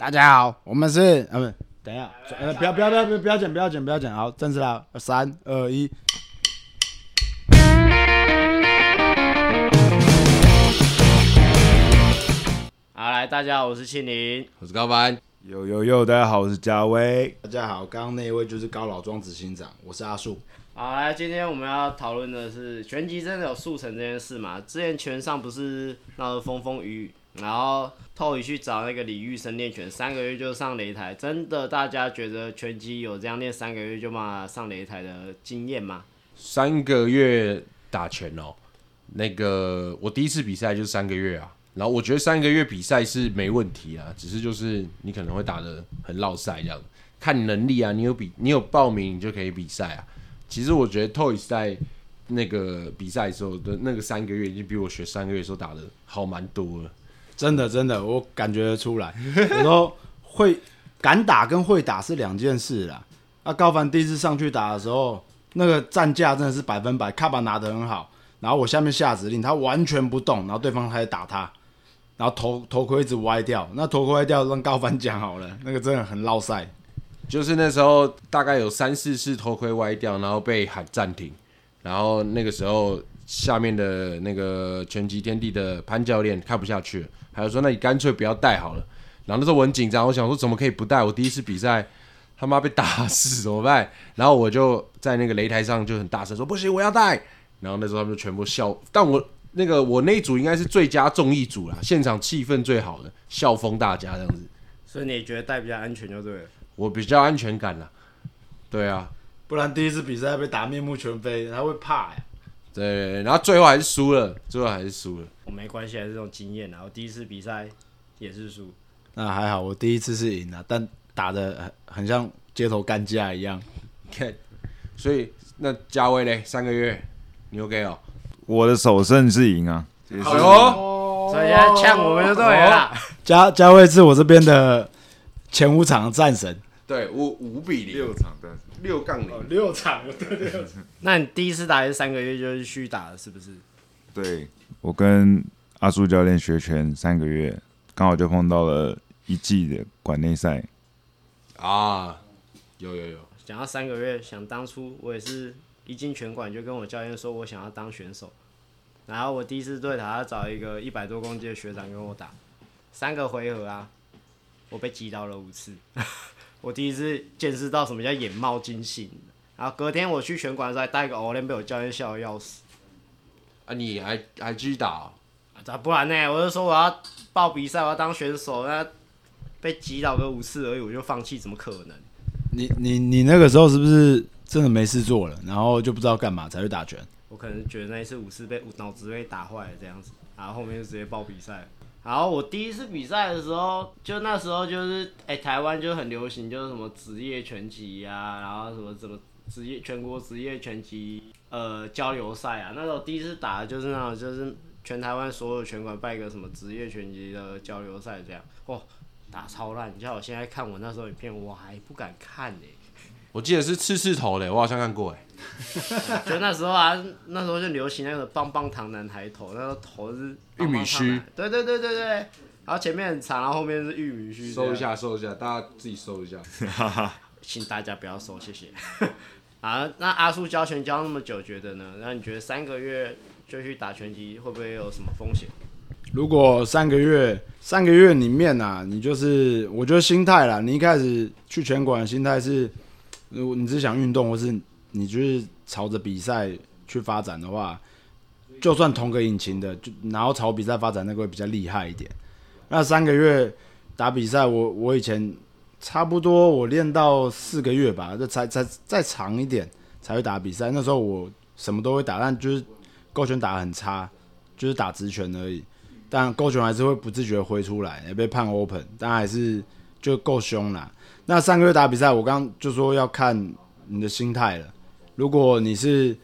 大家好，我们是呃不，等一下，呃不要不要不要不要不要剪不要剪不要剪，好，正式啦，三二一。好，来，大家好，我是庆林。我是高凡，有有有，大家好，我是嘉威。大家好，刚刚那一位就是高老庄执行长，我是阿树。好，来，今天我们要讨论的是拳击真的有速成这件事嘛？之前拳上不是闹得风风雨雨，然后透宇去找那个李玉生练拳，三个月就上擂台，真的大家觉得拳击有这样练三个月就嘛上擂台的经验吗？三个月打拳哦，那个我第一次比赛就是三个月啊，然后我觉得三个月比赛是没问题啊，只是就是你可能会打的很落赛这样，看你能力啊，你有比你有报名你就可以比赛啊。其实我觉得 Toys 在那个比赛的时候的那个三个月，已经比我学三个月的时候打的好蛮多了。真的真的，我感觉得出来。我说会敢打跟会打是两件事啦。那高凡第一次上去打的时候，那个战架真的是百分百，卡巴拿得很好。然后我下面下指令，他完全不动，然后对方开始打他，然后头头盔一直歪掉。那头盔歪掉，让高凡讲好了，那个真的很落赛。就是那时候大概有三四次头盔歪掉，然后被喊暂停，然后那个时候下面的那个拳击天地的潘教练看不下去了，还有说那你干脆不要带好了。然后那时候我很紧张，我想说怎么可以不带？我第一次比赛他妈被打死怎么办？然后我就在那个擂台上就很大声说不行，我要带。然后那时候他们就全部笑，但我那个我那一组应该是最佳综艺组啦，现场气氛最好的，笑疯大家这样子。所以你也觉得带比较安全就对了。我比较安全感啦，对啊，不然第一次比赛被打面目全非，他会怕呀。对，然后最后还是输了，最后还是输了。我没关系，还是这种经验啊。我第一次比赛也是输，那还好，我第一次是赢了，但打的很很像街头干架一样。看，所以那嘉威嘞，三个月你 OK 哦？我的首胜是赢啊，好哟，所以现在呛我们就对了啦。嘉嘉威是我这边的前五场的战神，对，五五比零，六场但是六杠零，六场对六场。那你第一次打也是三个月就是虚打了，是不是？对我跟阿苏教练学拳三个月，刚好就碰到了一季的馆内赛。啊，有有有，讲到三个月，想当初我也是一进拳馆就跟我教练说我想要当选手，然后我第一次对他找一个一百多公斤的学长跟我打，三个回合啊，我被击倒了五次，我第一次见识到什么叫眼冒金星。然后隔天我去拳馆的时候还带个 o l 被我教练笑的要死。啊，你还还继续打哦？咋不然呢？我就说我要报比赛，我要当选手，那被击倒个五次而已，我就放弃，怎么可能？你你你那个时候是不是真的没事做了，然后就不知道干嘛才去打拳？我可能觉得那一次五次被脑子被打坏了这样子，然后后面就直接报比赛。然后我第一次比赛的时候，就那时候就是，哎、台湾就很流行，就是什么职业拳击呀，然后什么什么职业全国职业拳击呃交流赛啊。那时候第一次打的就是那种，就是全台湾所有拳馆办一个什么职业拳击的交流赛这样，哦，打超烂。你知道我现在看我那时候影片，我还不敢看呢、我记得是刺刺头的，我好像看过哎。就那时候啊，那时候就流行那个棒棒糖男孩头，那个头是玉米须对对对对对，然后前面很长，然后后面是玉米须，收一，下，收一下，大家自己收一下。请大家不要收，谢谢。啊，那阿叔教拳教那么久，觉得呢？那你觉得三个月就去打拳击，会不会有什么风险？如果三个月三个月里面啊，你就是我觉得心态啦，你一开始去拳馆的心态是，如果你只是想运动，或是你就是朝着比赛去发展的话，就算同个引擎的，就然后朝比赛发展，那个会比较厉害一点。那三个月打比赛，我我以前差不多我练到四个月吧，就才才再长一点才会打比赛。那时候我什么都会打，但就是勾拳打得很差，就是打直拳而已。但勾拳还是会不自觉挥出来，也被判 open，但还是就够凶啦。那上个月打比赛，我刚刚就说要看你的心态了。如果你是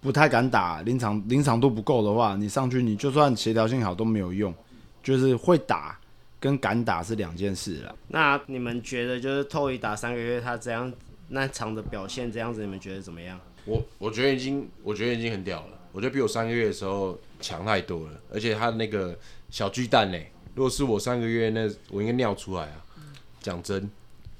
不太敢打，临场临场度不够的话，你上去你就算协调性好都没有用，就是会打跟敢打是两件事了。那你们觉得就是透一打三个月，他这样那场的表现这样子，你们觉得怎么样？我我觉得已经，我觉得已经很屌了。我觉得比我三个月的时候强太多了，而且他那个小巨蛋嘞，如果是我三个月，那我应该尿出来啊！讲真，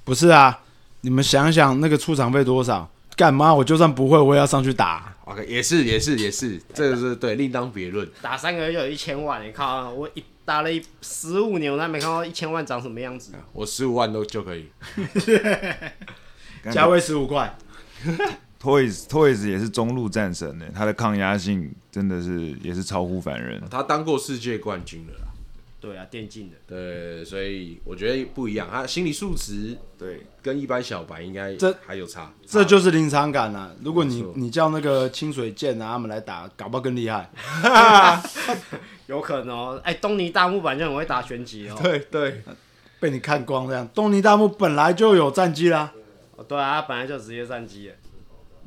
不是啊，你们想想那个出场费多少？干嘛？我就算不会，我也要上去打。OK，也是也是也是，这个是对，另当别论。打三个月就有一千万，你靠，我一打了一十五年，我还没看到一千万长什么样子。我十五万都就可以。价位十五块，Toys Toys 也是中路战神呢，他的抗压性真的是也是超乎凡人。他当过世界冠军了啦，对啊，电竞的，对，所以我觉得不一样，他心理素质对，跟一般小白应该这还有差。这就是临场感啊！如果你你叫那个清水剑啊他们来打，搞不好更厉害。有可能哦。哎、东尼大木板就很会打拳击哦。对对，被你看光这样，东尼大木本来就有战绩啦。哦，对啊，他本来就职业战机耶。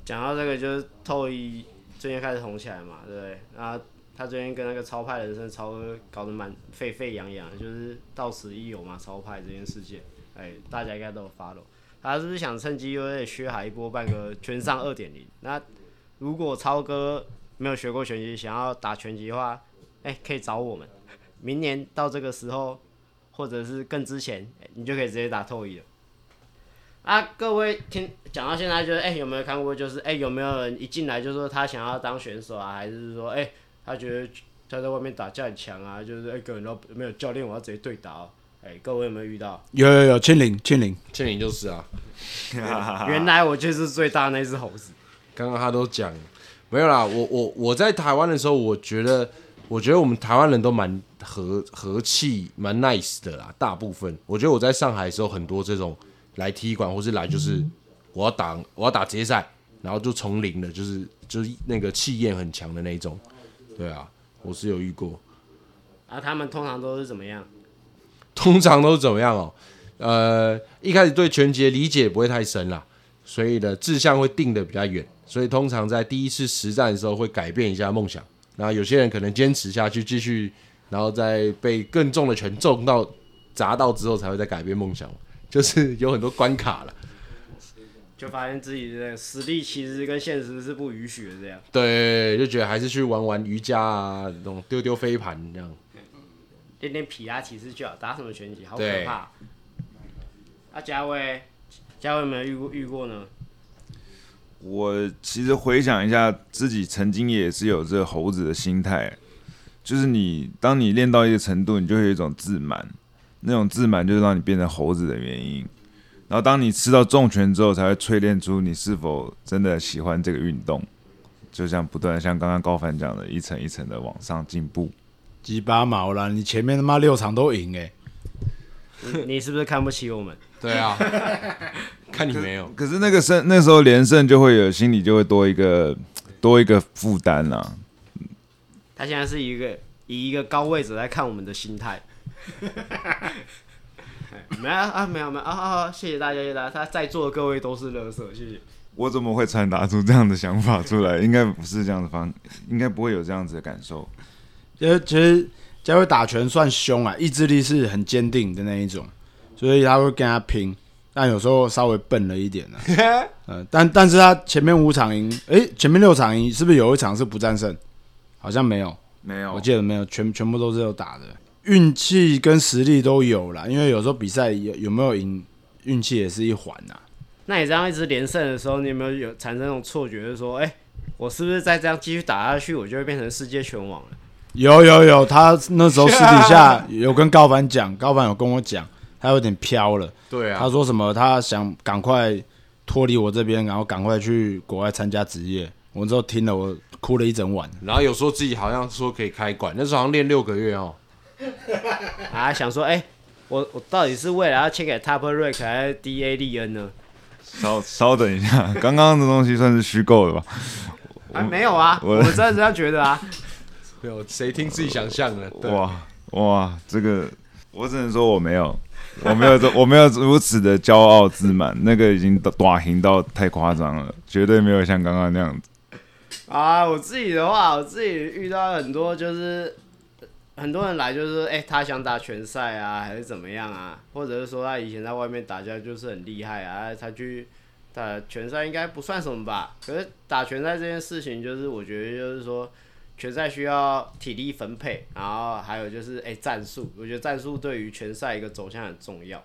讲到这个，就是透一最近开始红起来嘛，对不对？然后他最近跟那个超派人生超哥搞得蛮沸沸扬扬，就是到此一游嘛，超派这件事件，哎，大家应该都有 follow。他是不是想趁机有点削海一波，办个拳上二点零？那如果超哥没有学过拳击，想要打拳击的话，哎、可以找我们。明年到这个时候，或者是更之前，哎你就可以直接打透一了。啊，各位听讲到现在，就是哎、有没有看过？就是哎、有没有人一进来就说他想要当选手啊，还是说哎、他觉得他在外面打架很强啊？就是哎，根本都没有教练，我要直接对打哦。哎、各位有没有遇到？有有有，千灵千灵千灵就是啊，原来我就是最大那只猴子。刚刚他都讲没有啦。我我我在台湾的时候，我觉得我觉得我们台湾人都蛮和和气，蛮 nice 的啦。大部分我觉得我在上海的时候，很多这种来踢馆或是来就是我要打我要打职业赛，然后就从零的，就是就是那个气焰很强的那一种。对啊，我是有遇过。啊，他们通常都是怎么样？通常都是怎么样哦？呃，一开始对拳击的理解不会太深啦，所以呢志向会定的比较远，所以通常在第一次实战的时候会改变一下梦想。然后有些人可能坚持下去，继续，然后再被更重的拳重到砸到之后，才会再改变梦想。就是有很多关卡了。就发现自己的实力其实跟现实是不允许的，这样。对，就觉得还是去玩玩瑜伽啊，那种丢丢飞盘这样。练练皮拉其实就好，打什么拳击，好可怕。啊，嘉威，嘉威有没有遇过遇过呢？我其实回想一下，自己曾经也是有这个猴子的心态，就是你当你练到一个程度，你就会有一种自满，那种自满就是让你变成猴子的原因。然后当你吃到重拳之后，才会淬炼出你是否真的喜欢这个运动，就像不断像刚刚高凡讲的，一层一层的往上进步。鸡巴毛啦！你前面他妈六场都赢哎、你你是不是看不起我们？对啊，看你没有。可是那个胜那时候连胜就会有心里就会多一个多一个负担啊啦。他现在是一个以一个高位者来看我们的心态。没有啊，没有没有啊啊！谢谢大家，谢谢大家。他在座的各位都是乐色，谢谢。我怎么会传达出这样的想法出来？应该不是这样的方，应该不会有这样子的感受。其实其实佳慧打拳算凶啊，意志力是很坚定的那一种，所以他会跟他拼，但有时候稍微笨了一点呢、啊。嗯，但但是他前面五场赢，诶、前面六场赢，是不是有一场是不战胜？好像没有，没有我记得没有，全全部都是有打的，运气跟实力都有啦。因为有时候比赛有有没有赢，运气也是一环呐、那你这样一直连胜的时候，你有没有有产生那种错觉，就是说，哎、我是不是再这样继续打下去，我就会变成世界拳王了？有有有，他那时候私底下 有跟高凡讲，高凡有跟我讲，他有点飘了。对啊他，说什么？他想赶快脱离我这边，然后赶快去国外参加职业。我之后听了，我哭了一整晚。然后有说自己好像说可以开馆，那时候好像练六个月哦。啊，想说，哎、我我到底是为了要签给 Top Rank 还是 DA 利恩呢？稍稍等一下，刚刚的东西算是虚构的吧？啊，没有啊，我我真的这样觉得啊。没有，谁听自己想象的？对，哇哇，这个我只能说我没有，我没有这 我没有如此的骄傲自满，那个已经短行到太夸张了，绝对没有像刚刚那样子。啊，我自己的话，我自己遇到很多就是很多人来，就是说，哎、他想打拳赛啊，还是怎么样啊？或者是说他以前在外面打架就是很厉害啊，他去打拳赛应该不算什么吧？可是打拳赛这件事情，就是我觉得就是说，拳赛需要体力分配，然后还有就是哎、战术，我觉得战术对于拳赛一个走向很重要。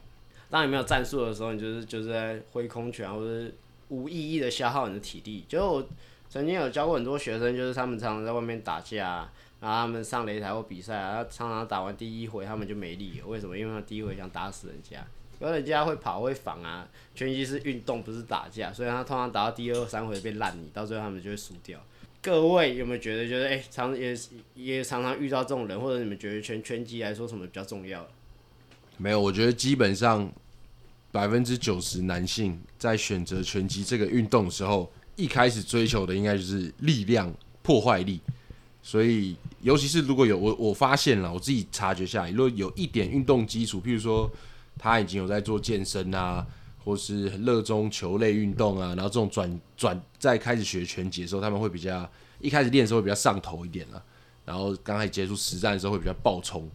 当你没有战术的时候，你就是就是在挥空拳，或者无意义的消耗你的体力。就我曾经有教过很多学生，就是他们常常在外面打架、然后他们上擂台或比赛啊，他常常打完第一回他们就没力了。为什么？因为他第一回想打死人家，因为人家会跑会防啊，拳击是运动，不是打架，所以他通常打到第二三回变烂你，到最后他们就会输掉。各位有没有觉得，就是哎、常也也常常遇到这种人，或者你们觉得拳拳击来说什么比较重要？没有，我觉得基本上百分之九十男性在选择拳击这个运动的时候，一开始追求的应该就是力量、破坏力。所以，尤其是如果有我我发现了，我自己察觉下来，如果有一点运动基础，譬如说他已经有在做健身啊，或是很热衷球类运动啊，然后这种转转在开始学拳击的时候，他们会比较一开始练的时候会比较上头一点了，然后刚开始接触实战的时候会比较爆冲。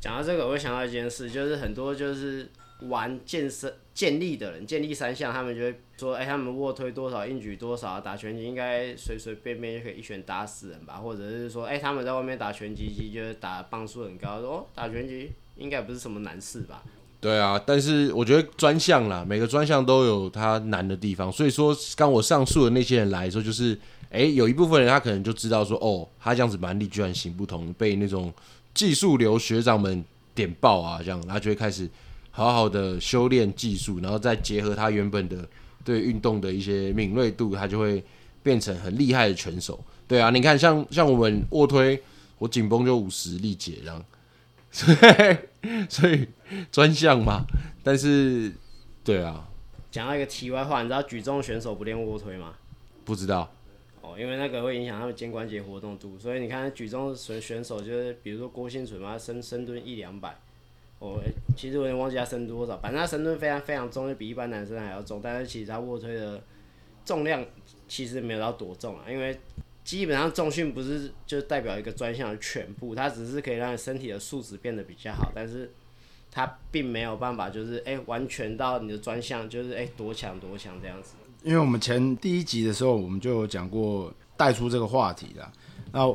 讲到这个，我会想到一件事，就是很多就是玩健身、建立的人，建立三项，他们就会说，哎、他们卧推多少，硬举多少，打拳击应该随随便便就可以一拳打死人吧？或者是说，哎、他们在外面打拳击机，就是打磅数很高，说哦，打拳击应该不是什么难事吧？对啊，但是我觉得专项啦，每个专项都有它难的地方。所以说，刚我上述的那些人来说，就是，诶，有一部分人他可能就知道说，哦，他这样子蛮力居然行不通，被那种技术流学长们点爆啊，这样，他就会开始好好的修炼技术，然后再结合他原本的对运动的一些敏锐度，他就会变成很厉害的拳手。对啊，你看像像我们卧推，我紧绷就五十力竭这样，所以所以专项嘛，但是对啊，讲到一个题外话，你知道举重选手不练卧推吗？不知道哦，因为那个会影响他们肩关节活动度，所以你看举重选选手就是，比如说郭兴存嘛，他深深蹲一两百，哦、其实我有点忘记他深多少，反正他深蹲非常非常重，就比一般男生还要重，但是其实他卧推的重量其实没有到多重啊，因为基本上重训不是就代表一个专项的全部，它只是可以让你身体的素质变得比较好，但是它并没有办法就是哎、完全到你的专项就是哎、多强多强这样子。因为我们前第一集的时候，我们就有讲过带出这个话题啦。那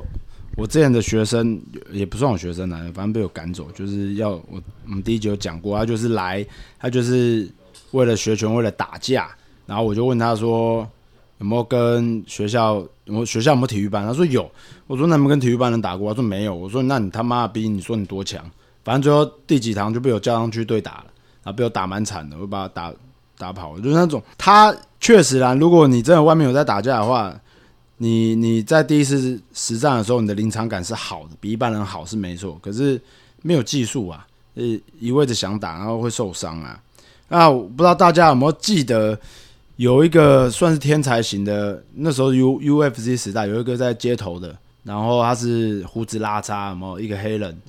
我之前的学生也不算我学生啦，反正被我赶走，就是要我我们第一集有讲过，他就是来，他就是为了学拳，为了打架。然后我就问他说有没有跟学校有没有学校有没有体育班？他说有。我说那有没有跟体育班人打过？他说没有。我说那你他妈逼你说你多强？反正最后第几堂就被我叫上去对打了，然后被我打蛮惨的，我把他打打跑了，就是那种他确实啦，如果你真的外面有在打架的话，你你在第一次实战的时候，你的临场感是好的，比一般人好是没错，可是没有技术啊，呃，一味的想打，然后会受伤啊。那我不知道大家有没有记得，有一个算是天才型的，那时候 U UFC 时代有一个在街头的，然后他是胡子拉碴，有没有一个黑人，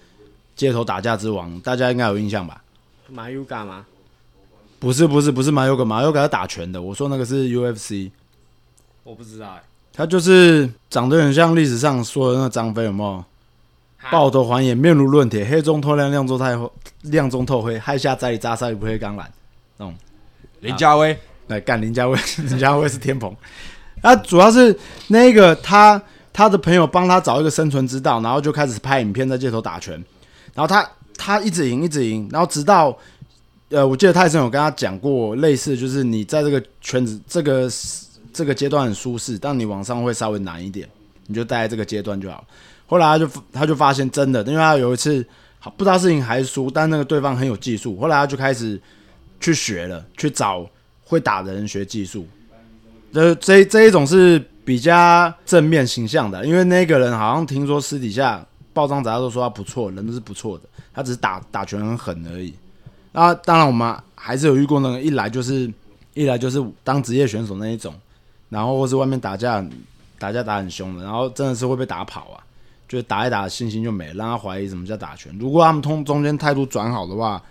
街头打架之王，大家应该有印象吧？马尤嘎吗？不是不是不是马尤嘎，马尤嘎是打拳的，我说那个是 UFC，我不知道哎、他就是长得很像历史上说的那个张飞，有没有？抱头还眼，面如论铁，黑中透亮，亮中透亮中透黑，害下栽里扎沙里不黑钢缆。林家威来干林家威，林家威是天蓬。啊，主要是那个他他的朋友帮他找一个生存之道，然后就开始拍影片在街头打拳，然后他他一直赢一直赢，然后直到呃，我记得泰森有跟他讲过类似，就是你在这个圈子这个这个阶段很舒适，但你往上会稍微难一点，你就待在这个阶段就好。后来他就他就发现真的，因为他有一次好不知道是赢还是输，但那个对方很有技术，后来他就开始去学了，去找会打的人学技术。这这这一种是比较正面形象的，因为那个人好像听说私底下报章杂志都说他不错，人都是不错的，他只是打打拳很狠而已。那当然我们还是有遇过那个一来就是一来就是当职业选手那一种，然后或是外面打架打架打很凶的，然后真的是会被打跑啊，就是打一打信心就没了，让他怀疑什么叫打拳。如果他们通中间态度转好的话，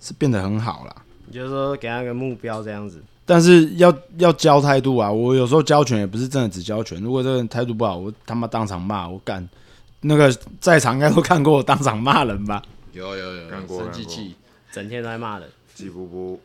是变得很好啦。你就是说给他一个目标这样子。但是要要教态度啊！我有时候教拳也不是真的只教拳，如果这个人态度不好，我他妈当场骂我干。那个在场应该都看过我当场骂人吧？有有有看过生气气，整天都在骂人，吉布布，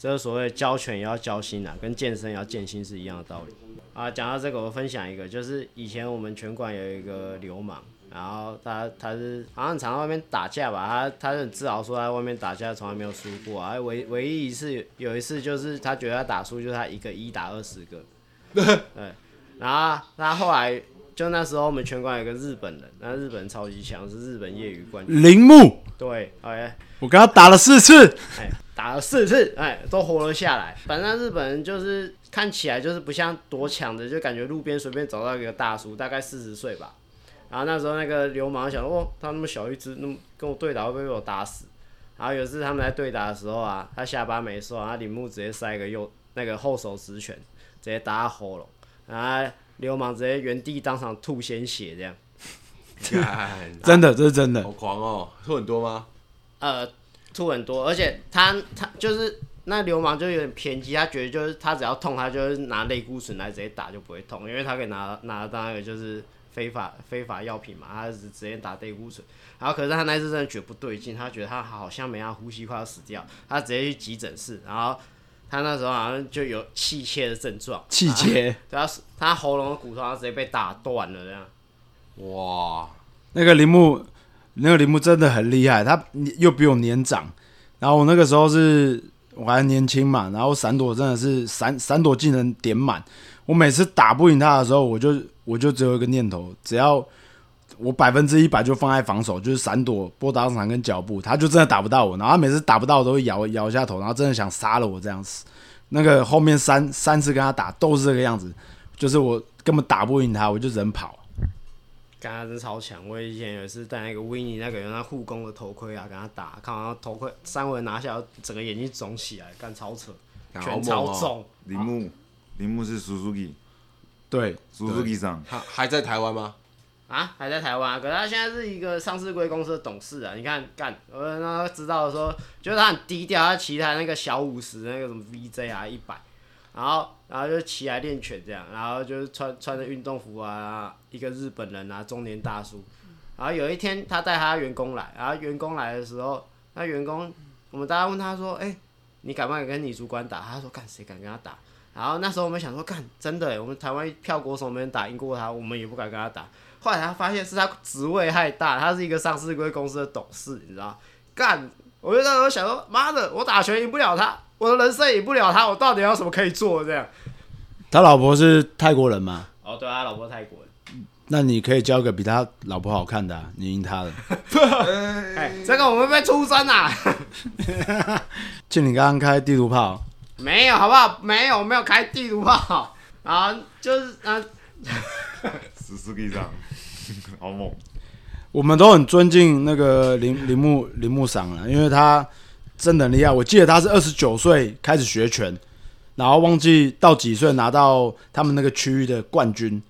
这是所谓教拳也要教心啊，跟健身也要健心是一样的道理。啊。讲到这个，我分享一个，就是以前我们拳馆有一个流氓，然后他他是好像常在外面打架吧，他他是很自豪说他在外面打架从来没有输过啊，唯唯一一次有一次就是他觉得他打输，就是他一个一打二十个，对，然后他后来就那时候我们拳馆有个日本人，那日本人超级强，是日本业余冠军，铃木，对，哎我跟他打了四次，哎打了四次，哎都活了下来。反正日本人就是看起来就是不像多强的，就感觉路边随便找到一个大叔，大概四十岁吧。然后那时候那个流氓想说，哦，他那么小一只，那么跟我对打会不会被我打死？然后有一次他们在对打的时候啊，他下巴没收，然后铃木直接塞一个右那个后手直拳，直接打他喉咙，然后流氓直接原地当场吐鲜血，这样。真的，这是真的好。狂哦，吐很多吗？呃，吐很多，而且他他就是那流氓就有点偏激，他觉得就是他只要痛，他就是拿类固醇来直接打就不会痛，因为他可以拿拿当那个就是非法非法药品嘛，他是直接打类固醇。然后可是他那次真的觉得不对劲，他觉得他好像没他呼吸快要死掉，他直接去急诊室，然后他那时候好像就有气切的症状，气切，对他他喉咙的骨头他直接被打断了这样。哇，那个铃木，那个铃木真的很厉害，他又比我年长，然后我那个时候是我还年轻嘛，然后闪躲真的是闪闪躲技能点满，我每次打不赢他的时候，我就我就只有一个念头，只要我百分之一百就放在防守，就是闪躲、波打场跟脚步，他就真的打不到我，然后他每次打不到我都会摇摇一下头，然后真的想杀了我这样子。那个后面三三次跟他打都是这个样子，就是我根本打不赢他，我就人跑。刚他真超强！我以前有一次戴那个维尼那个用那护工的头盔啊，跟他打，看完头盔三回拿下，整个眼睛肿起来，干超扯，好拳猛哦！超肿。铃木，铃木是 Suzuki，Suzuki，上，他还在台湾吗？啊，还在台湾、啊，可是他现在是一个上市贵公司的董事啊。你看，干，我让他知道的时候，就是他很低调，他骑他那个小五十那个什么 VJ 啊一百，然后然后就骑来练拳这样，然后就是穿穿着运动服啊，一个日本人啊，中年大叔。然后有一天他带他员工来，然后员工来的时候，那员工我们大家问他说，哎、你敢不敢跟你主管打？他说干，谁敢跟他打？然后那时候我们想说，干，真的，我们台湾票国手没人打赢过他，我们也不敢跟他打。后来他发现是他职位太大，他是一个上市贵公司的董事，你知道？干，我就那时候想说，妈的，我打拳赢不了他，我的人生赢不了他，我到底有什么可以做？这样。他老婆是泰国人吗？哦，对啊，他老婆泰国人。那你可以交个比他老婆好看的、啊，你赢他了。哎、这个我们被出征啊！就你刚刚开地图炮，没有，好不好？没有，没有开地图炮。啊就是啊，Suzuki 上，好猛，我们都很尊敬那个铃铃木铃木赏了，因为他真的很厉害。我记得他是二十九岁开始学拳，然后忘记到几岁拿到他们那个区域的冠军。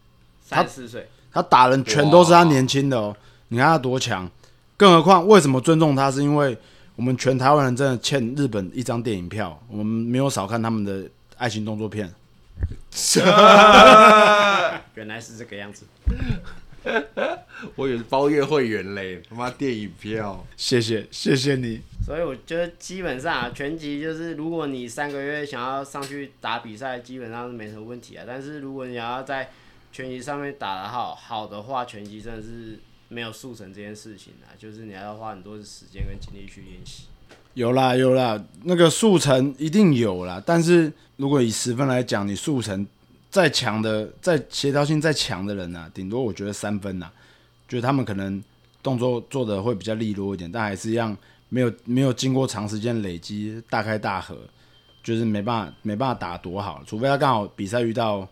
三十四岁，他打人全都是他年轻的哦，你看他多强。更何况为什么尊重他，是因为我们全台湾人真的欠日本一张电影票，我们没有少看他们的爱情动作片。原来是这个样子。我以为是包月会员嘞，他妈电影票。谢谢，谢谢你。所以我觉得基本上啊，拳击就是如果你三个月想要上去打比赛，基本上是没什么问题啊。但是如果你要在拳击上面打得好好的话，拳击真的是没有速成这件事情啊，就是你还要花很多的时间跟精力去练习。有啦有啦，那个速成一定有啦，但是如果以十分来讲，你速成再强的、再协调性再强的人啊，顶多我觉得三分呐、就是他们可能动作做的会比较利落一点，但还是一样没有没有经过长时间累积大开大合，就是没办法没办法打多好，除非他刚好比赛遇到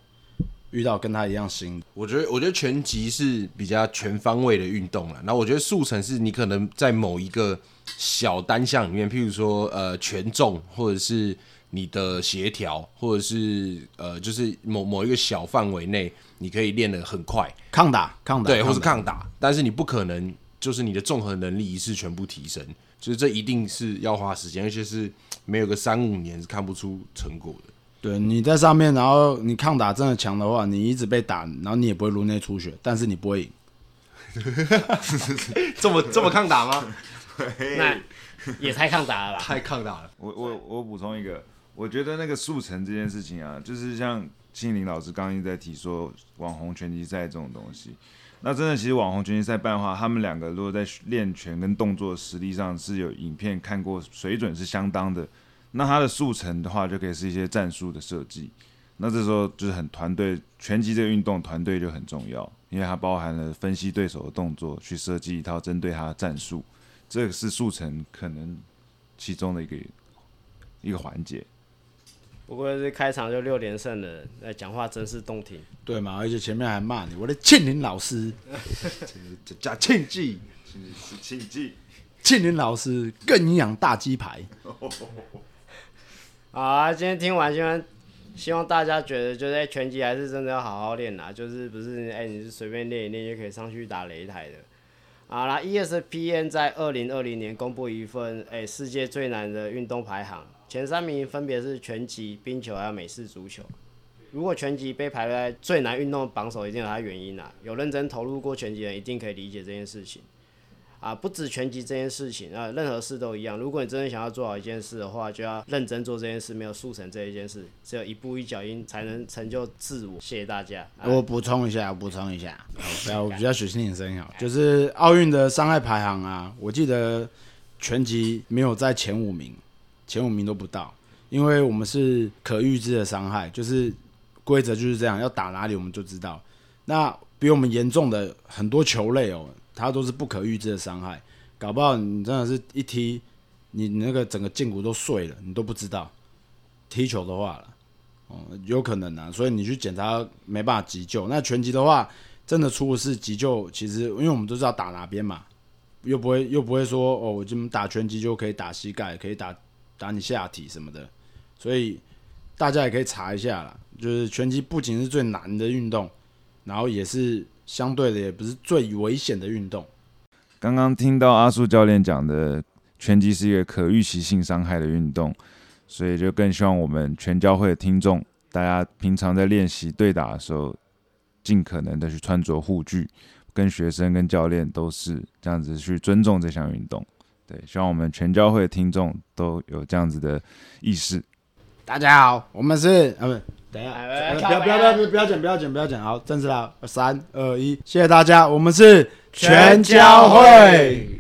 遇到跟他一样新。我觉得，我觉得拳击是比较全方位的运动了。然后我觉得速成是你可能在某一个小单项里面，譬如说呃权重，或者是你的协调，或者是呃就是某某一个小范围内，你可以练得很快，抗打抗打对，或是抗打，但是你不可能就是你的综合能力一次全部提升，就是这一定是要花时间，而且是没有个三五年是看不出成果的。对，你在上面，然后你抗打真的强的话，你一直被打，然后你也不会颅内出血，但是你不会赢。这么这么抗打吗？那也太抗打了吧？太抗打了。我我我补充一个，我觉得那个速成这件事情啊，就是像庆林老师刚刚一直在提说网红拳击赛这种东西，那真的，其实网红拳击赛办的话，他们两个如果在练拳跟动作实力上是有影片看过，水准是相当的。那他的速成的话，就可以是一些战术的设计。那这时候就是很团队拳击这个运动，团队就很重要，因为它包含了分析对手的动作，去设计一套针对他的战术。这个是速成可能其中的一个一个环节。不过是开场就六连胜了，那讲话真是动听。对嘛？而且前面还骂你，我的庆林老师，加庆记，庆记，庆林老师更营养大鸡排。好啊，今天听完，希望希望大家觉得，就在拳击还是真的要好好练啊，就是不是哎，你是随便练一练就可以上去打擂台的。好啦，ESPN 在二零二零年公布一份哎世界最难的运动排行，前三名分别是拳击、冰球还有美式足球。如果拳击被排在最难运动榜首，一定有它原因啦。有认真投入过拳击的人，一定可以理解这件事情。啊，不止拳击这件事情啊，任何事都一样。如果你真的想要做好一件事的话，就要认真做这件事，没有速成这一件事，只有一步一脚印才能成就自我。谢谢大家。我补充一下，我补充一下，不要，我比较小心点声音好。就是奥运的伤害排行啊，我记得拳击没有在前五名，前五名都不到，因为我们是可预知的伤害，就是规则就是这样，要打哪里我们就知道。那比我们严重的很多球类哦。它都是不可预知的伤害，搞不好你真的是一踢，你那个整个胫骨都碎了，你都不知道。踢球的话了，哦，有可能啊，所以你去检查没办法急救。那拳击的话，真的出事急救，其实因为我们都知道打哪边嘛，又不会又不会说哦，我们打拳击就可以打膝盖，可以打打你下体什么的，所以大家也可以查一下啦。就是拳击不仅是最难的运动，然后也是。相对的也不是最危险的运动。刚刚听到阿树教练讲的，拳击是一个可预期性伤害的运动，所以就更希望我们全教会的听众，大家平常在练习对打的时候，尽可能的去穿着护具，跟学生跟教练都是这样子去尊重这项运动。对，希望我们全教会的听众都有这样子的意识。大家好，我们是啊不。等一下，不要不要不要不要剪不要剪不要剪，好，正式了，三二一，谢谢大家，我们是全教会。